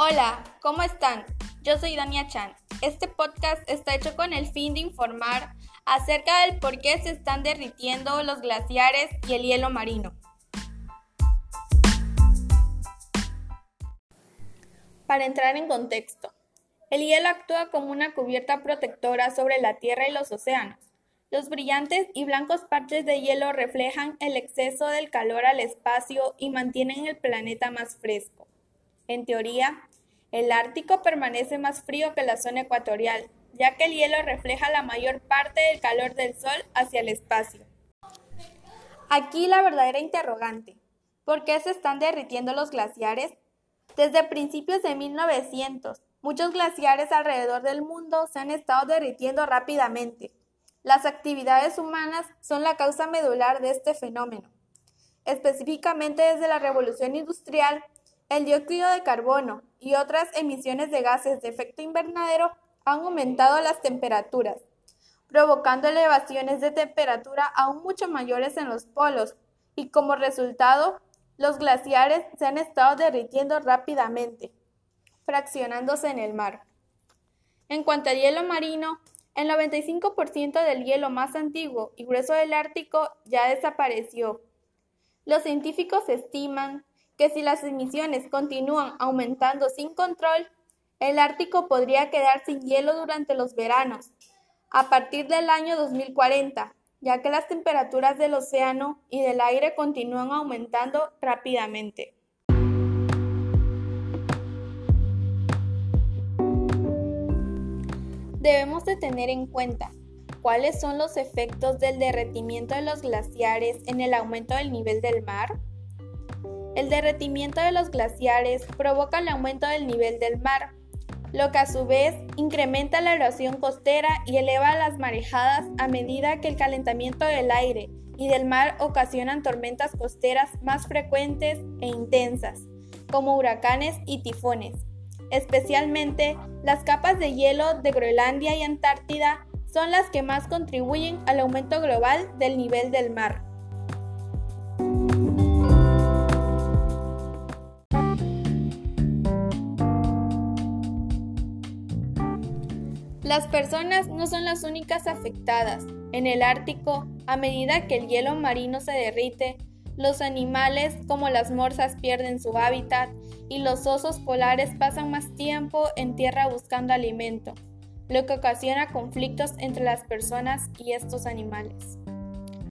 Hola, ¿cómo están? Yo soy Dania Chan. Este podcast está hecho con el fin de informar acerca del por qué se están derritiendo los glaciares y el hielo marino. Para entrar en contexto, el hielo actúa como una cubierta protectora sobre la Tierra y los océanos. Los brillantes y blancos parches de hielo reflejan el exceso del calor al espacio y mantienen el planeta más fresco. En teoría, el Ártico permanece más frío que la zona ecuatorial, ya que el hielo refleja la mayor parte del calor del Sol hacia el espacio. Aquí la verdadera interrogante. ¿Por qué se están derritiendo los glaciares? Desde principios de 1900, muchos glaciares alrededor del mundo se han estado derritiendo rápidamente. Las actividades humanas son la causa medular de este fenómeno. Específicamente desde la revolución industrial, el dióxido de carbono y otras emisiones de gases de efecto invernadero han aumentado las temperaturas, provocando elevaciones de temperatura aún mucho mayores en los polos y como resultado, los glaciares se han estado derritiendo rápidamente, fraccionándose en el mar. En cuanto al hielo marino, el 95% del hielo más antiguo y grueso del Ártico ya desapareció. Los científicos estiman que si las emisiones continúan aumentando sin control, el Ártico podría quedar sin hielo durante los veranos, a partir del año 2040, ya que las temperaturas del océano y del aire continúan aumentando rápidamente. Debemos de tener en cuenta cuáles son los efectos del derretimiento de los glaciares en el aumento del nivel del mar. El derretimiento de los glaciares provoca el aumento del nivel del mar, lo que a su vez incrementa la erosión costera y eleva las marejadas a medida que el calentamiento del aire y del mar ocasionan tormentas costeras más frecuentes e intensas, como huracanes y tifones. Especialmente, las capas de hielo de Groenlandia y Antártida son las que más contribuyen al aumento global del nivel del mar. Las personas no son las únicas afectadas. En el Ártico, a medida que el hielo marino se derrite, los animales como las morsas pierden su hábitat y los osos polares pasan más tiempo en tierra buscando alimento, lo que ocasiona conflictos entre las personas y estos animales.